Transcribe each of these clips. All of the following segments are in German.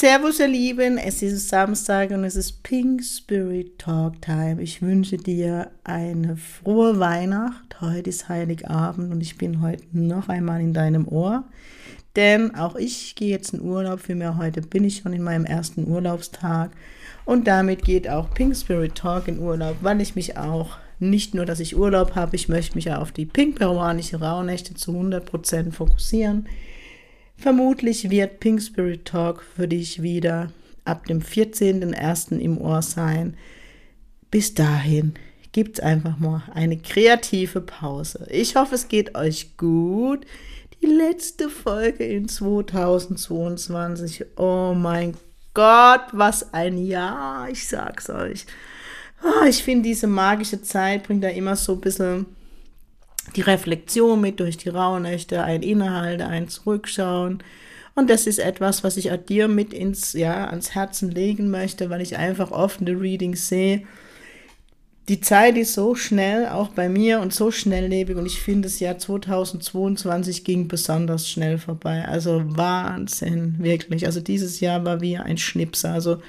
Servus, ihr Lieben. Es ist Samstag und es ist Pink Spirit Talk Time. Ich wünsche dir eine frohe Weihnacht. Heute ist Heiligabend und ich bin heute noch einmal in deinem Ohr. Denn auch ich gehe jetzt in Urlaub. Für mich heute bin ich schon in meinem ersten Urlaubstag. Und damit geht auch Pink Spirit Talk in Urlaub, weil ich mich auch nicht nur, dass ich Urlaub habe, ich möchte mich ja auf die pink-peruanische Rauhnächte zu 100% fokussieren. Vermutlich wird Pink Spirit Talk für dich wieder ab dem 14.01. im Ohr sein. Bis dahin gibt es einfach mal eine kreative Pause. Ich hoffe, es geht euch gut. Die letzte Folge in 2022. Oh mein Gott, was ein Jahr. Ich sag's euch. Ah, ich finde, diese magische Zeit bringt da immer so ein bisschen die Reflexion mit durch die Rauhnächte, ein Innehalten, ein Zurückschauen. Und das ist etwas, was ich auch dir mit ins, ja, ans Herzen legen möchte, weil ich einfach offene Readings sehe. Die Zeit ist so schnell, auch bei mir, und so schnelllebig. Und ich finde, das Jahr 2022 ging besonders schnell vorbei. Also Wahnsinn, wirklich. Also dieses Jahr war wie ein Schnipser. Also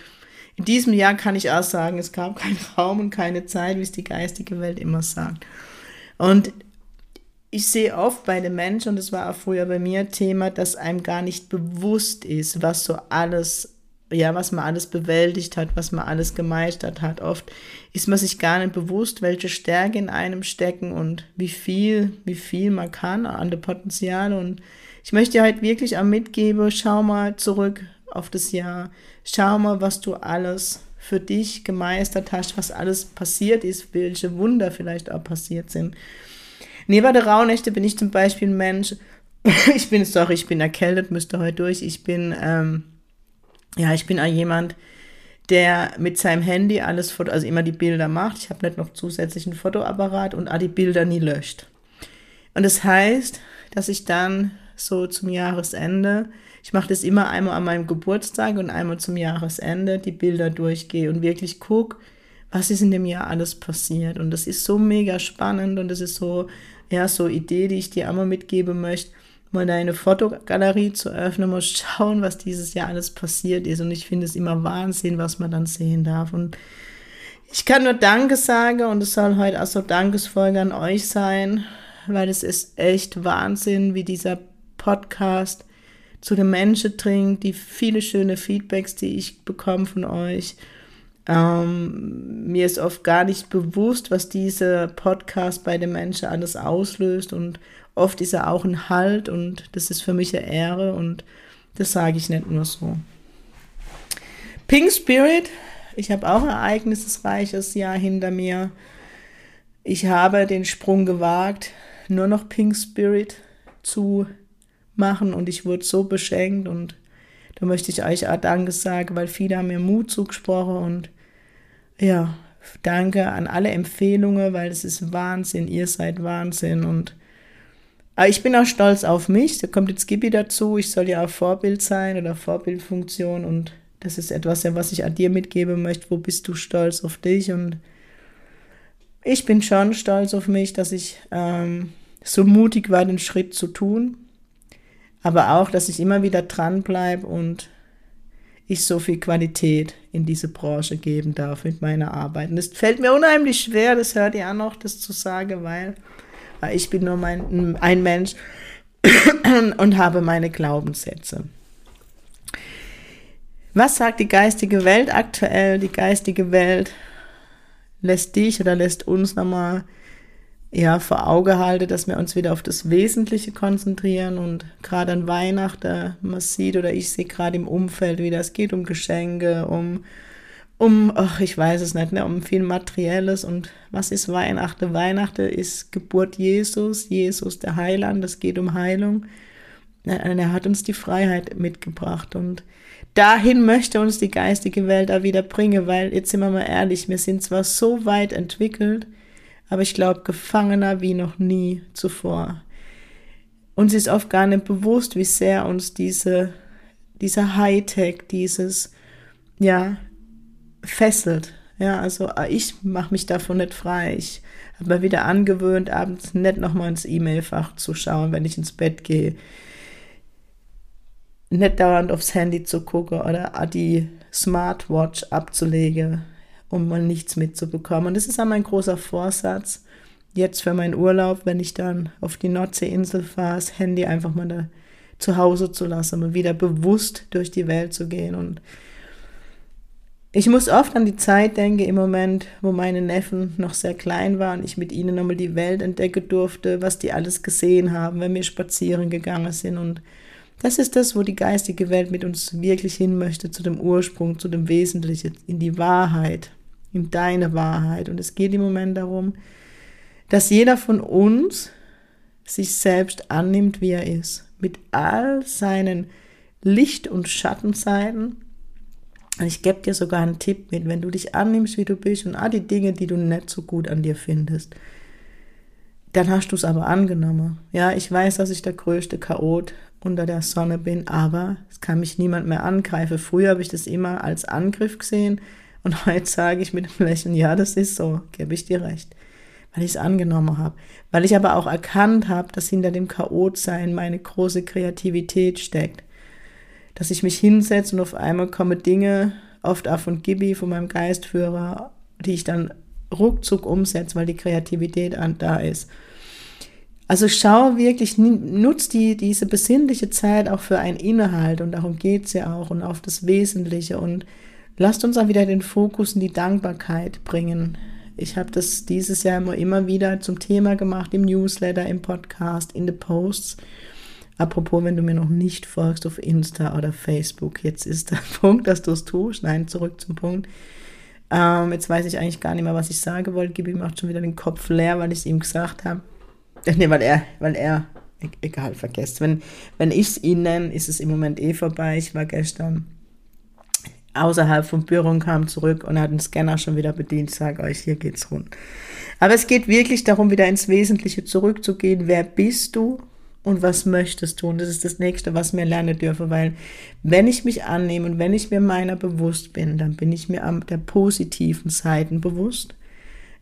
in diesem Jahr kann ich auch sagen, es gab keinen Raum und keine Zeit, wie es die geistige Welt immer sagt. Und ich sehe oft bei den Menschen, und das war auch früher bei mir Thema, dass einem gar nicht bewusst ist, was so alles, ja, was man alles bewältigt hat, was man alles gemeistert hat. Oft ist man sich gar nicht bewusst, welche Stärke in einem stecken und wie viel, wie viel man kann an der Potenziale. Und ich möchte halt wirklich auch mitgeben, schau mal zurück auf das Jahr. Schau mal, was du alles für dich gemeistert hast, was alles passiert ist, welche Wunder vielleicht auch passiert sind. Neben der Rauhnächte bin ich zum Beispiel ein Mensch, ich bin, sorry, ich bin erkältet, müsste heute durch. Ich bin, ähm, ja, ich bin auch jemand, der mit seinem Handy alles, Foto, also immer die Bilder macht. Ich habe nicht noch zusätzlichen Fotoapparat und auch die Bilder nie löscht. Und das heißt, dass ich dann so zum Jahresende, ich mache das immer einmal an meinem Geburtstag und einmal zum Jahresende, die Bilder durchgehe und wirklich gucke, was ist in dem Jahr alles passiert. Und das ist so mega spannend und das ist so ja, so Idee, die ich dir einmal mitgeben möchte, mal deine Fotogalerie zu öffnen, mal schauen, was dieses Jahr alles passiert ist. Und ich finde es immer Wahnsinn, was man dann sehen darf. Und ich kann nur Danke sagen und es soll heute auch so Dankesfolge an euch sein, weil es ist echt Wahnsinn, wie dieser Podcast zu den Menschen dringt, die viele schöne Feedbacks, die ich bekomme von euch. Ähm, mir ist oft gar nicht bewusst, was dieser Podcast bei den Menschen alles auslöst und oft ist er auch ein Halt und das ist für mich eine Ehre und das sage ich nicht nur so. Pink Spirit, ich habe auch ein ereignisreiches Jahr hinter mir. Ich habe den Sprung gewagt, nur noch Pink Spirit zu machen und ich wurde so beschenkt und da möchte ich euch auch Danke sagen, weil viele haben mir Mut zugesprochen und ja, danke an alle Empfehlungen, weil es ist Wahnsinn, ihr seid Wahnsinn und ich bin auch stolz auf mich. Da kommt jetzt Gibi dazu. Ich soll ja auch Vorbild sein oder Vorbildfunktion und das ist etwas, was ich an dir mitgeben möchte. Wo bist du stolz auf dich? Und ich bin schon stolz auf mich, dass ich ähm, so mutig war, den Schritt zu tun aber auch, dass ich immer wieder dranbleibe und ich so viel Qualität in diese Branche geben darf mit meiner Arbeit. Und es fällt mir unheimlich schwer, das hört ihr auch noch, das zu sagen, weil, weil ich bin nur mein, ein Mensch und habe meine Glaubenssätze. Was sagt die geistige Welt aktuell? Die geistige Welt lässt dich oder lässt uns nochmal ja, vor Auge halte, dass wir uns wieder auf das Wesentliche konzentrieren und gerade an Weihnachten, man sieht oder ich sehe gerade im Umfeld wieder, es geht um Geschenke, um, um, ach, ich weiß es nicht, ne, um viel Materielles und was ist Weihnachten? Weihnachten ist Geburt Jesus, Jesus der Heiland, es geht um Heilung. Er hat uns die Freiheit mitgebracht und dahin möchte uns die geistige Welt da wieder bringen, weil jetzt sind wir mal ehrlich, wir sind zwar so weit entwickelt, aber ich glaube gefangener wie noch nie zuvor. Uns ist oft gar nicht bewusst, wie sehr uns diese, dieser Hightech, dieses, ja, fesselt. Ja, also ich mache mich davon nicht frei. Ich habe mir wieder angewöhnt, abends nicht nochmal ins E-Mail-Fach zu schauen, wenn ich ins Bett gehe nicht dauernd aufs Handy zu gucken oder die Smartwatch abzulegen, um mal nichts mitzubekommen. Und das ist auch mein großer Vorsatz, jetzt für meinen Urlaub, wenn ich dann auf die Nordseeinsel fahre, das Handy einfach mal da zu Hause zu lassen und wieder bewusst durch die Welt zu gehen. Und ich muss oft an die Zeit denken, im Moment, wo meine Neffen noch sehr klein waren, ich mit ihnen nochmal die Welt entdecken durfte, was die alles gesehen haben, wenn wir spazieren gegangen sind und das ist das, wo die geistige Welt mit uns wirklich hin möchte, zu dem Ursprung, zu dem Wesentlichen, in die Wahrheit, in deine Wahrheit. Und es geht im Moment darum, dass jeder von uns sich selbst annimmt, wie er ist, mit all seinen Licht- und Schattenseiten. Und ich gebe dir sogar einen Tipp mit, wenn du dich annimmst, wie du bist und all die Dinge, die du nicht so gut an dir findest, dann hast du es aber angenommen. Ja, ich weiß, dass ich der größte Chaot unter der Sonne bin, aber es kann mich niemand mehr angreifen. Früher habe ich das immer als Angriff gesehen und heute sage ich mit dem Lächeln, ja, das ist so, gebe ich dir recht, weil ich es angenommen habe. Weil ich aber auch erkannt habe, dass hinter dem Chaotsein meine große Kreativität steckt. Dass ich mich hinsetze und auf einmal kommen Dinge, oft auch von Gibi, von meinem Geistführer, die ich dann ruckzuck umsetze, weil die Kreativität da ist. Also schau wirklich, nutz die, diese besinnliche Zeit auch für ein Inhalt und darum geht es ja auch und auf das Wesentliche und lasst uns auch wieder den Fokus in die Dankbarkeit bringen. Ich habe das dieses Jahr immer, immer wieder zum Thema gemacht, im Newsletter, im Podcast, in den Posts. Apropos, wenn du mir noch nicht folgst auf Insta oder Facebook, jetzt ist der Punkt, dass du es tust. Nein, zurück zum Punkt. Ähm, jetzt weiß ich eigentlich gar nicht mehr, was ich sagen wollte. Gibi macht schon wieder den Kopf leer, weil ich es ihm gesagt habe. Nee, weil er, weil er, e-, egal, vergesst. Wenn, wenn ich es ihn nenne, ist es im Moment eh vorbei. Ich war gestern außerhalb vom Büro und kam zurück und hat den Scanner schon wieder bedient. Ich sage euch, hier geht's rund. Aber es geht wirklich darum, wieder ins Wesentliche zurückzugehen. Wer bist du und was möchtest du? Und das ist das Nächste, was wir lernen dürfen, weil wenn ich mich annehme und wenn ich mir meiner bewusst bin, dann bin ich mir der positiven Seiten bewusst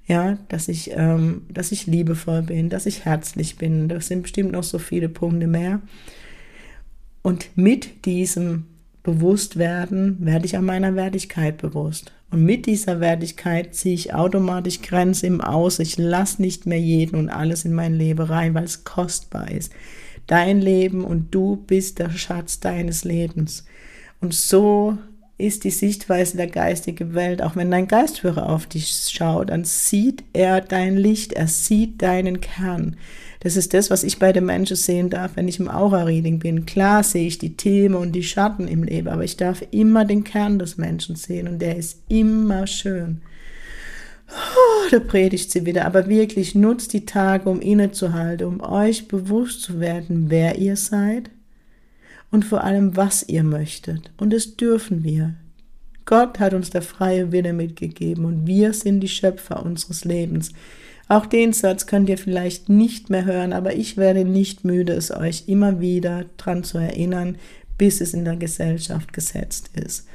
ja, dass ich, ähm, dass ich liebevoll bin, dass ich herzlich bin. Das sind bestimmt noch so viele Punkte mehr. Und mit diesem Bewusstwerden werde ich an meiner Wertigkeit bewusst. Und mit dieser Wertigkeit ziehe ich automatisch Grenzen im Aus. Ich lasse nicht mehr jeden und alles in mein Leben rein, weil es kostbar ist. Dein Leben und du bist der Schatz deines Lebens. Und so ist die Sichtweise der geistigen Welt. Auch wenn dein Geistführer auf dich schaut, dann sieht er dein Licht, er sieht deinen Kern. Das ist das, was ich bei den Menschen sehen darf, wenn ich im Aura-Reading bin. Klar sehe ich die Themen und die Schatten im Leben, aber ich darf immer den Kern des Menschen sehen und der ist immer schön. Oh, da predigt sie wieder, aber wirklich nutzt die Tage, um innezuhalten, um euch bewusst zu werden, wer ihr seid und vor allem, was ihr möchtet. Und das dürfen wir. Gott hat uns der freie Wille mitgegeben und wir sind die Schöpfer unseres Lebens. Auch den Satz könnt ihr vielleicht nicht mehr hören, aber ich werde nicht müde, es euch immer wieder dran zu erinnern, bis es in der Gesellschaft gesetzt ist.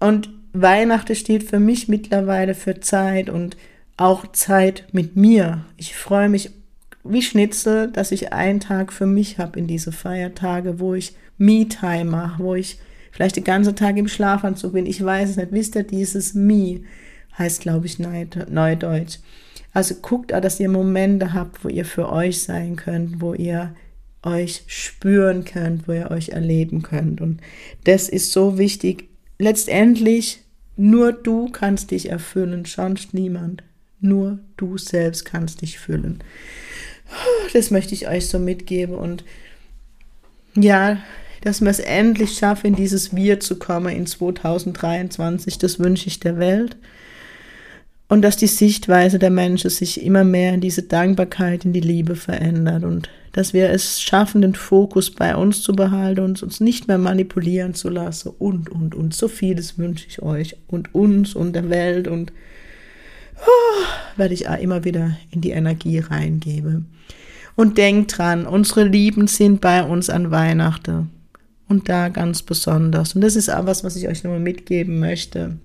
Und Weihnachten steht für mich mittlerweile für Zeit und auch Zeit mit mir. Ich freue mich wie Schnitzel, dass ich einen Tag für mich habe in diese Feiertage, wo ich Me-Time mache, wo ich vielleicht den ganzen Tag im Schlafanzug bin. Ich weiß es nicht. Wisst ihr, dieses Me heißt, glaube ich, Neudeutsch. Also guckt auch, dass ihr Momente habt, wo ihr für euch sein könnt, wo ihr euch spüren könnt, wo ihr euch erleben könnt. Und das ist so wichtig. Letztendlich, nur du kannst dich erfüllen, sonst niemand. Nur du selbst kannst dich füllen. Das möchte ich euch so mitgeben und ja, dass wir es endlich schaffen, in dieses Wir zu kommen in 2023, das wünsche ich der Welt. Und dass die Sichtweise der Menschen sich immer mehr in diese Dankbarkeit, in die Liebe verändert. Und dass wir es schaffen, den Fokus bei uns zu behalten und uns nicht mehr manipulieren zu lassen und, und, und. So vieles wünsche ich euch und uns und der Welt und oh, werde ich auch immer wieder in die Energie reingebe. Und denkt dran, unsere Lieben sind bei uns an Weihnachten und da ganz besonders. Und das ist auch was, was ich euch nochmal mitgeben möchte.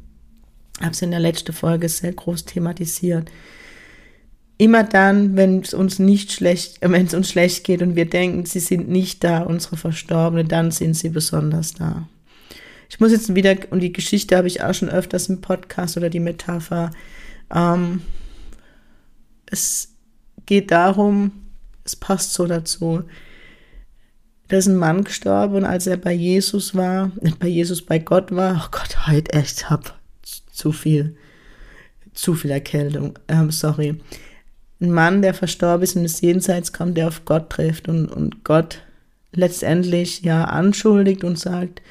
Habe es in der letzten Folge sehr groß thematisiert immer dann, wenn es uns nicht schlecht, äh, wenn es uns schlecht geht und wir denken, sie sind nicht da, unsere Verstorbenen, dann sind sie besonders da. Ich muss jetzt wieder, und die Geschichte habe ich auch schon öfters im Podcast oder die Metapher, ähm, es geht darum, es passt so dazu, da ist ein Mann gestorben und als er bei Jesus war, nicht bei Jesus, bei Gott war, oh Gott, heute echt, ich hab zu viel, zu viel Erkältung, ähm, sorry ein Mann, der verstorben ist und ins Jenseits kommt, der auf Gott trifft und, und Gott letztendlich ja anschuldigt und sagt,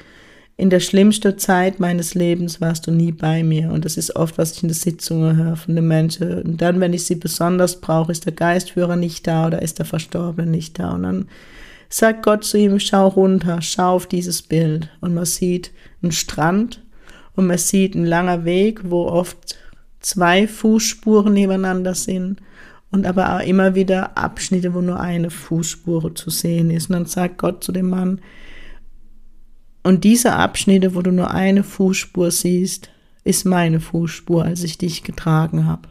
in der schlimmsten Zeit meines Lebens warst du nie bei mir. Und das ist oft, was ich in der Sitzung höre von den Menschen. Und dann, wenn ich sie besonders brauche, ist der Geistführer nicht da oder ist der Verstorbene nicht da. Und dann sagt Gott zu ihm, schau runter, schau auf dieses Bild. Und man sieht einen Strand und man sieht einen langer Weg, wo oft zwei Fußspuren nebeneinander sind und aber auch immer wieder Abschnitte, wo nur eine Fußspur zu sehen ist. Und dann sagt Gott zu dem Mann, und diese Abschnitte, wo du nur eine Fußspur siehst, ist meine Fußspur, als ich dich getragen habe.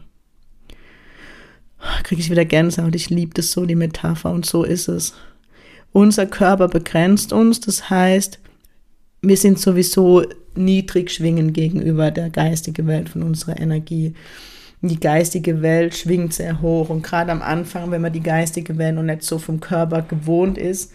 Kriege ich wieder Gänsehaut, ich liebe das so, die Metapher, und so ist es. Unser Körper begrenzt uns, das heißt, wir sind sowieso niedrig schwingen gegenüber der geistigen Welt von unserer Energie die geistige Welt schwingt sehr hoch. Und gerade am Anfang, wenn man die geistige Welt noch nicht so vom Körper gewohnt ist,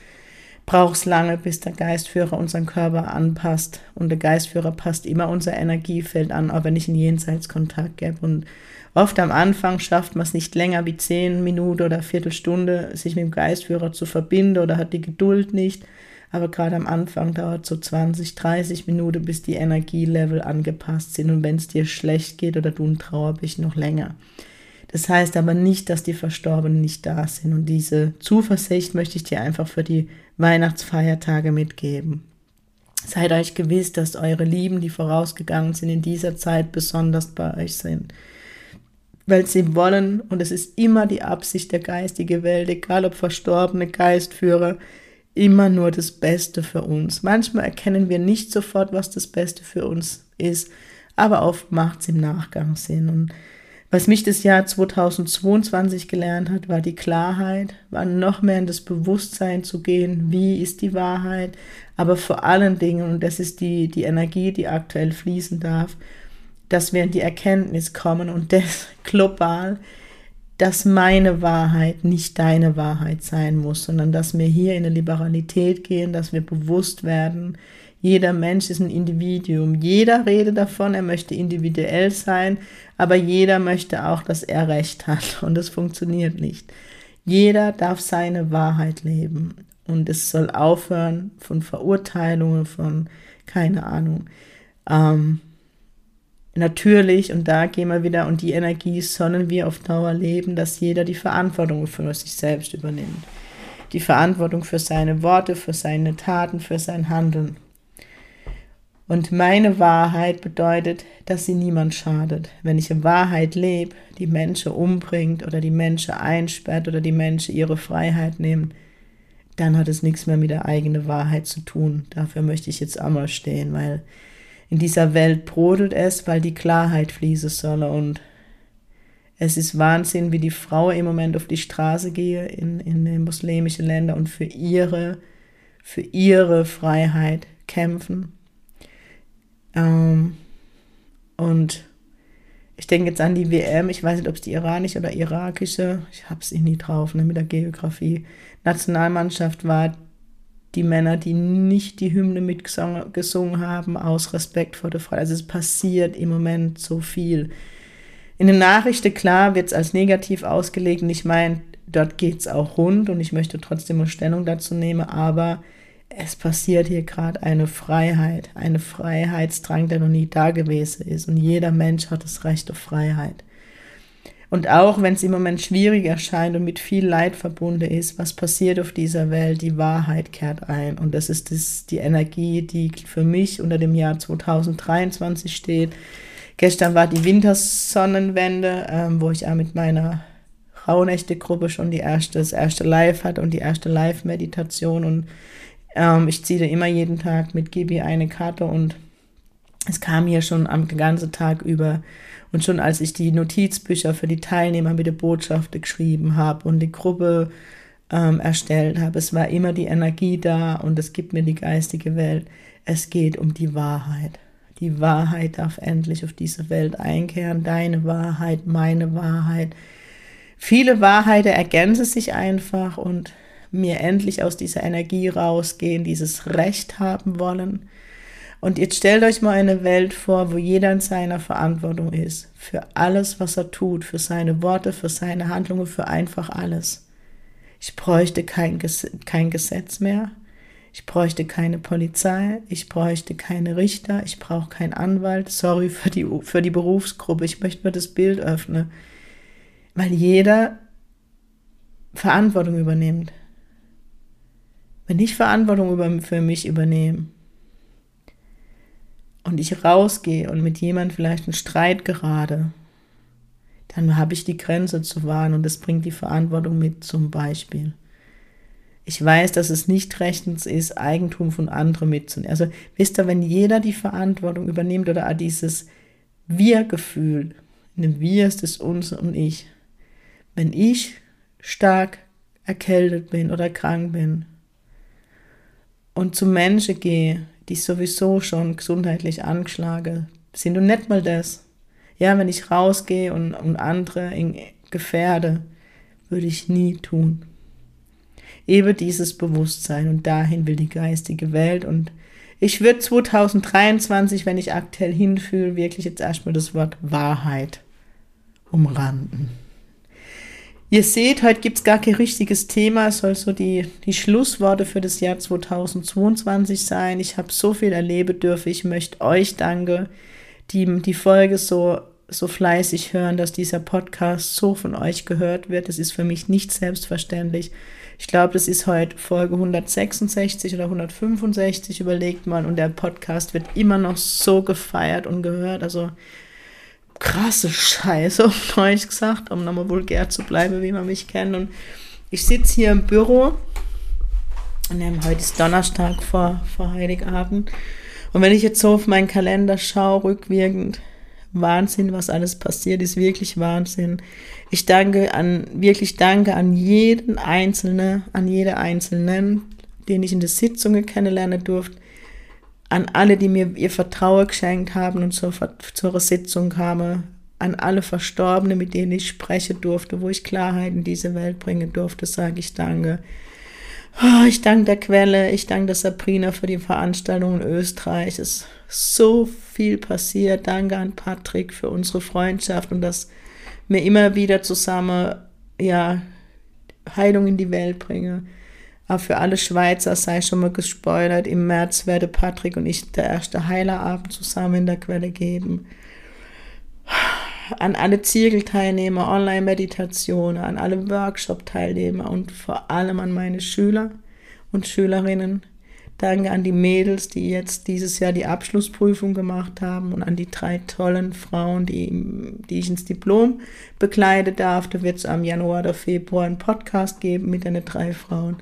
braucht es lange, bis der Geistführer unseren Körper anpasst. Und der Geistführer passt immer unser Energiefeld an, auch wenn ich einen Jenseitskontakt gebe. Und oft am Anfang schafft man es nicht länger wie zehn Minuten oder Viertelstunde, sich mit dem Geistführer zu verbinden oder hat die Geduld nicht. Aber gerade am Anfang dauert so 20, 30 Minuten, bis die Energielevel angepasst sind. Und wenn es dir schlecht geht oder du ein Trauer bist, noch länger. Das heißt aber nicht, dass die Verstorbenen nicht da sind. Und diese Zuversicht möchte ich dir einfach für die Weihnachtsfeiertage mitgeben. Seid euch gewiss, dass eure Lieben, die vorausgegangen sind, in dieser Zeit besonders bei euch sind. Weil sie wollen, und es ist immer die Absicht der geistigen Welt, egal ob verstorbene Geistführer, immer nur das Beste für uns. Manchmal erkennen wir nicht sofort, was das Beste für uns ist, aber oft macht es im Nachgang Sinn. Und was mich das Jahr 2022 gelernt hat, war die Klarheit, war noch mehr in das Bewusstsein zu gehen, wie ist die Wahrheit, aber vor allen Dingen, und das ist die, die Energie, die aktuell fließen darf, dass wir in die Erkenntnis kommen und das global, dass meine Wahrheit nicht deine Wahrheit sein muss, sondern dass wir hier in eine Liberalität gehen, dass wir bewusst werden, jeder Mensch ist ein Individuum. Jeder redet davon, er möchte individuell sein, aber jeder möchte auch, dass er Recht hat. Und das funktioniert nicht. Jeder darf seine Wahrheit leben. Und es soll aufhören von Verurteilungen, von keine Ahnung. Ähm, natürlich, und da gehen wir wieder, und die Energie sollen wir auf Dauer leben, dass jeder die Verantwortung für sich selbst übernimmt. Die Verantwortung für seine Worte, für seine Taten, für sein Handeln. Und meine Wahrheit bedeutet, dass sie niemand schadet. Wenn ich in Wahrheit lebe, die Menschen umbringt oder die Menschen einsperrt oder die Menschen ihre Freiheit nimmt, dann hat es nichts mehr mit der eigenen Wahrheit zu tun. Dafür möchte ich jetzt einmal stehen, weil in dieser Welt brodelt es, weil die Klarheit fließen soll. Und es ist Wahnsinn, wie die Frauen im Moment auf die Straße gehen in, in den muslimischen Ländern und für ihre, für ihre Freiheit kämpfen. Ähm, und ich denke jetzt an die WM, ich weiß nicht, ob es die iranische oder irakische, ich habe es eh nie drauf, ne, mit der Geografie, Nationalmannschaft war, die Männer, die nicht die Hymne mitgesungen haben, aus Respekt vor der Frau. Also es passiert im Moment so viel. In den Nachrichten, klar, wird es als negativ ausgelegt und ich meine, dort geht es auch rund und ich möchte trotzdem eine Stellung dazu nehmen, aber es passiert hier gerade eine Freiheit, eine Freiheitsdrang, der noch nie da gewesen ist und jeder Mensch hat das Recht auf Freiheit. Und auch wenn es im Moment schwierig erscheint und mit viel Leid verbunden ist, was passiert auf dieser Welt? Die Wahrheit kehrt ein. Und das ist das, die Energie, die für mich unter dem Jahr 2023 steht. Gestern war die Wintersonnenwende, ähm, wo ich auch mit meiner Rauhnächte-Gruppe schon die erste, das erste Live hatte und die erste Live-Meditation. Und ähm, ich ziehe immer jeden Tag mit Gibi eine Karte und es kam hier schon am ganzen Tag über. Und schon als ich die Notizbücher für die Teilnehmer mit der Botschaft geschrieben habe und die Gruppe ähm, erstellt habe, es war immer die Energie da und es gibt mir die geistige Welt. Es geht um die Wahrheit. Die Wahrheit darf endlich auf diese Welt einkehren. Deine Wahrheit, meine Wahrheit. Viele Wahrheiten ergänzen sich einfach und mir endlich aus dieser Energie rausgehen, dieses Recht haben wollen. Und jetzt stellt euch mal eine Welt vor, wo jeder in seiner Verantwortung ist. Für alles, was er tut, für seine Worte, für seine Handlungen, für einfach alles. Ich bräuchte kein, kein Gesetz mehr. Ich bräuchte keine Polizei, ich bräuchte keine Richter, ich brauche keinen Anwalt. Sorry für die, für die Berufsgruppe, ich möchte mir das Bild öffnen. Weil jeder Verantwortung übernimmt. Wenn ich Verantwortung über, für mich übernehme und ich rausgehe und mit jemandem vielleicht einen Streit gerade, dann habe ich die Grenze zu wahren und das bringt die Verantwortung mit zum Beispiel. Ich weiß, dass es nicht rechtens ist, Eigentum von anderen mitzunehmen. Also wisst ihr, wenn jeder die Verantwortung übernimmt oder dieses Wir-Gefühl, in dem Wir ist es uns und ich. Wenn ich stark erkältet bin oder krank bin, und zu Menschen gehe, die sowieso schon gesundheitlich angeschlagen sind und nicht mal das. Ja, wenn ich rausgehe und, und andere in gefährde, würde ich nie tun. Eben dieses Bewusstsein und dahin will die geistige Welt und ich würde 2023, wenn ich aktuell hinfühle, wirklich jetzt erstmal das Wort Wahrheit umranden. Ihr seht, heute gibt es gar kein richtiges Thema. Es soll so die, die Schlussworte für das Jahr 2022 sein. Ich habe so viel erleben dürfen. Ich möchte euch danken, die die Folge so, so fleißig hören, dass dieser Podcast so von euch gehört wird. Das ist für mich nicht selbstverständlich. Ich glaube, das ist heute Folge 166 oder 165, überlegt mal. Und der Podcast wird immer noch so gefeiert und gehört. Also krasse Scheiße, auf Deutsch gesagt, um nochmal vulgär zu bleiben, wie man mich kennt. Und ich sitze hier im Büro und heute ist Donnerstag vor, vor Heiligabend. Und wenn ich jetzt so auf meinen Kalender schaue, rückwirkend, Wahnsinn, was alles passiert ist, wirklich Wahnsinn. Ich danke an, wirklich danke an jeden Einzelnen, an jede Einzelnen, den ich in der Sitzung kennenlernen durfte, an alle, die mir ihr Vertrauen geschenkt haben und zur, zur Sitzung kamen, an alle Verstorbenen, mit denen ich sprechen durfte, wo ich Klarheit in diese Welt bringen durfte, sage ich danke. Oh, ich danke der Quelle, ich danke der Sabrina für die Veranstaltung in Österreich. Es ist so viel passiert. Danke an Patrick für unsere Freundschaft und dass wir immer wieder zusammen ja, Heilung in die Welt bringen. Aber für alle Schweizer sei schon mal gespoilert, im März werde Patrick und ich der erste Heilerabend zusammen in der Quelle geben. An alle Zirkelteilnehmer, Online-Meditationen, an alle Workshop-Teilnehmer und vor allem an meine Schüler und Schülerinnen. Danke an die Mädels, die jetzt dieses Jahr die Abschlussprüfung gemacht haben und an die drei tollen Frauen, die, die ich ins Diplom begleiten darf. Da wird es am Januar oder Februar einen Podcast geben mit den drei Frauen.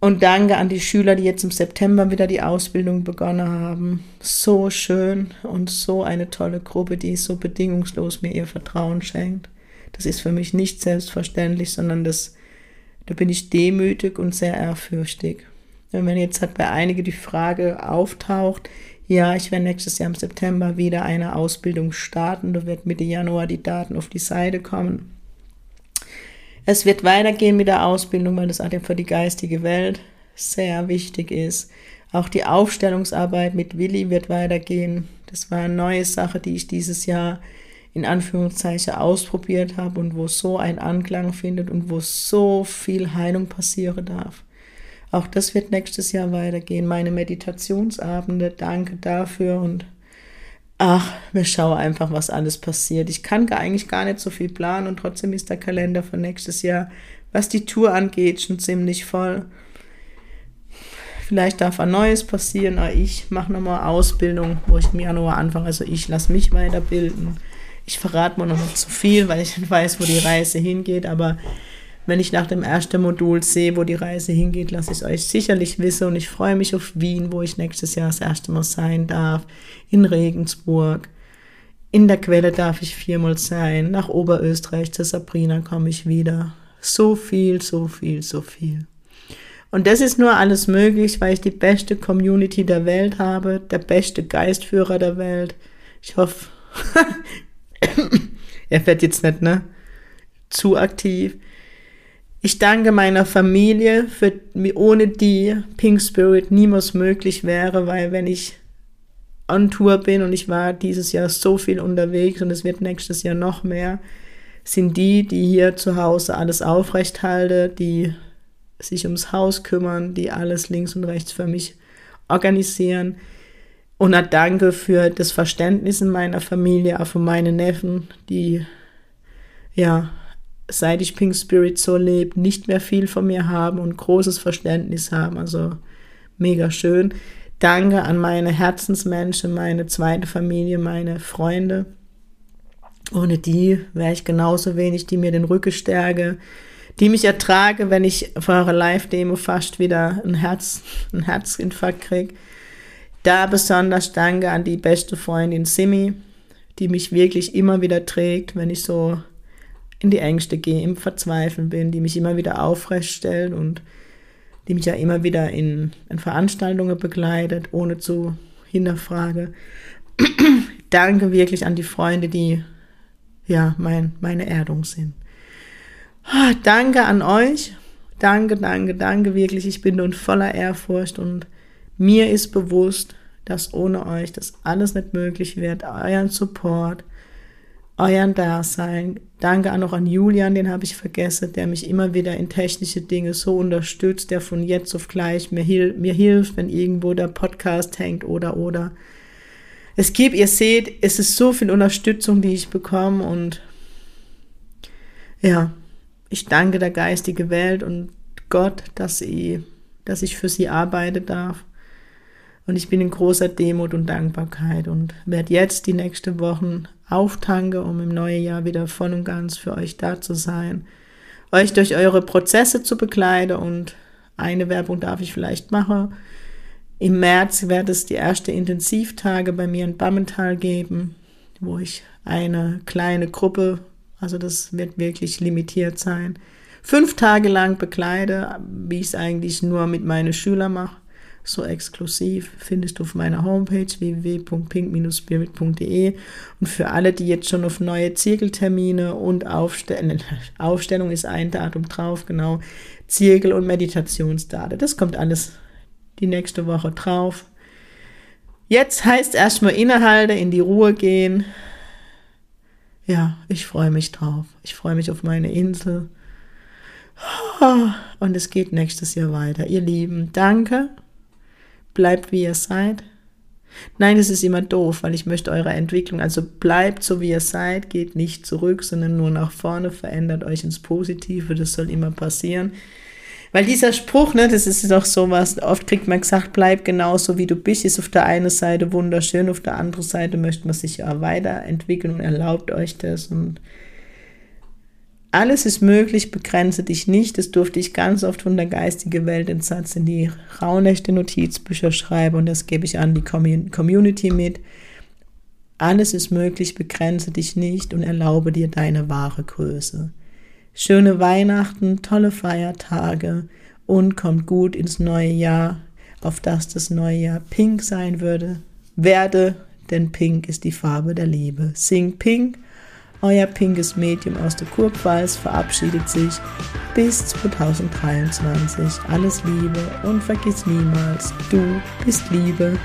Und danke an die Schüler, die jetzt im September wieder die Ausbildung begonnen haben. So schön und so eine tolle Gruppe, die so bedingungslos mir ihr Vertrauen schenkt. Das ist für mich nicht selbstverständlich, sondern das, da bin ich demütig und sehr ehrfürchtig. Wenn jetzt halt bei einigen die Frage auftaucht, ja, ich werde nächstes Jahr im September wieder eine Ausbildung starten, da wird Mitte Januar die Daten auf die Seite kommen. Es wird weitergehen mit der Ausbildung, weil das auch für die geistige Welt sehr wichtig ist. Auch die Aufstellungsarbeit mit Willi wird weitergehen. Das war eine neue Sache, die ich dieses Jahr in Anführungszeichen ausprobiert habe und wo so ein Anklang findet und wo so viel Heilung passieren darf. Auch das wird nächstes Jahr weitergehen. Meine Meditationsabende, danke dafür und ach, wir schauen einfach, was alles passiert. Ich kann eigentlich gar nicht so viel planen und trotzdem ist der Kalender für nächstes Jahr, was die Tour angeht, schon ziemlich voll. Vielleicht darf ein Neues passieren, aber ich mache nochmal Ausbildung, wo ich im Januar anfange. Also ich lasse mich weiterbilden. Ich verrate mir noch nicht zu viel, weil ich nicht weiß, wo die Reise hingeht, aber wenn ich nach dem ersten Modul sehe, wo die Reise hingeht, lasse ich es euch sicherlich wissen und ich freue mich auf Wien, wo ich nächstes Jahr das erste Mal sein darf, in Regensburg. In der Quelle darf ich viermal sein, nach Oberösterreich zur Sabrina komme ich wieder. So viel, so viel, so viel. Und das ist nur alles möglich, weil ich die beste Community der Welt habe, der beste Geistführer der Welt. Ich hoffe, er wird jetzt nicht, ne? Zu aktiv. Ich danke meiner Familie, für, ohne die Pink Spirit niemals möglich wäre, weil wenn ich on Tour bin und ich war dieses Jahr so viel unterwegs und es wird nächstes Jahr noch mehr, sind die, die hier zu Hause alles aufrecht halten, die sich ums Haus kümmern, die alles links und rechts für mich organisieren. Und ein Danke für das Verständnis in meiner Familie, auch für meine Neffen, die ja seit ich Pink Spirit so lebe, nicht mehr viel von mir haben und großes Verständnis haben. Also mega schön. Danke an meine Herzensmenschen, meine zweite Familie, meine Freunde. Ohne die wäre ich genauso wenig, die mir den Rücken stärke, die mich ertrage, wenn ich vor eurer Live-Demo fast wieder ein Herz, ein Herzinfarkt kriege. Da besonders danke an die beste Freundin Simi, die mich wirklich immer wieder trägt, wenn ich so in die Ängste gehe, im Verzweifeln bin, die mich immer wieder aufrecht stellt und die mich ja immer wieder in, in Veranstaltungen begleitet, ohne zu hinterfrage. Danke wirklich an die Freunde, die ja mein, meine Erdung sind. Ah, danke an euch. Danke, danke, danke wirklich. Ich bin nun voller Ehrfurcht und mir ist bewusst, dass ohne euch das alles nicht möglich wird. Euren Support, euren Dasein. Danke auch noch an Julian, den habe ich vergessen, der mich immer wieder in technische Dinge so unterstützt, der von jetzt auf gleich mir, hil mir hilft, wenn irgendwo der Podcast hängt oder oder. Es gibt, ihr seht, es ist so viel Unterstützung, die ich bekomme und ja, ich danke der geistigen Welt und Gott, dass, ich, dass ich für sie arbeiten darf. Und ich bin in großer Demut und Dankbarkeit und werde jetzt die nächsten Wochen auftanke, um im neuen Jahr wieder voll und ganz für euch da zu sein, euch durch eure Prozesse zu begleiten und eine Werbung darf ich vielleicht machen. Im März wird es die erste Intensivtage bei mir in Bammental geben, wo ich eine kleine Gruppe, also das wird wirklich limitiert sein, fünf Tage lang begleite, wie ich es eigentlich nur mit meinen Schülern mache so exklusiv findest du auf meiner Homepage www.pink-spirit.de und für alle, die jetzt schon auf neue Zirkeltermine und Aufstell Aufstellung ist ein Datum drauf, genau, Zirkel- und Meditationsdaten. Das kommt alles die nächste Woche drauf. Jetzt heißt erstmal innehalten, in die Ruhe gehen. Ja, ich freue mich drauf. Ich freue mich auf meine Insel. Und es geht nächstes Jahr weiter. Ihr Lieben, danke bleibt wie ihr seid. Nein, es ist immer doof, weil ich möchte eure Entwicklung, also bleibt so wie ihr seid, geht nicht zurück, sondern nur nach vorne, verändert euch ins Positive, das soll immer passieren. Weil dieser Spruch, ne, das ist doch sowas, oft kriegt man gesagt, bleib genauso wie du bist, ist auf der einen Seite wunderschön, auf der anderen Seite möchte man sich ja weiterentwickeln und erlaubt euch das und alles ist möglich, begrenze dich nicht. Das durfte ich ganz oft von der geistigen Welt den Satz in die raunechte Notizbücher schreiben und das gebe ich an die Community mit. Alles ist möglich, begrenze dich nicht und erlaube dir deine wahre Größe. Schöne Weihnachten, tolle Feiertage und kommt gut ins neue Jahr, auf das das neue Jahr pink sein würde. Werde, denn pink ist die Farbe der Liebe. Sing pink euer pinkes Medium aus der Kurpfalz verabschiedet sich bis 2023. Alles Liebe und vergiss niemals, du bist Liebe.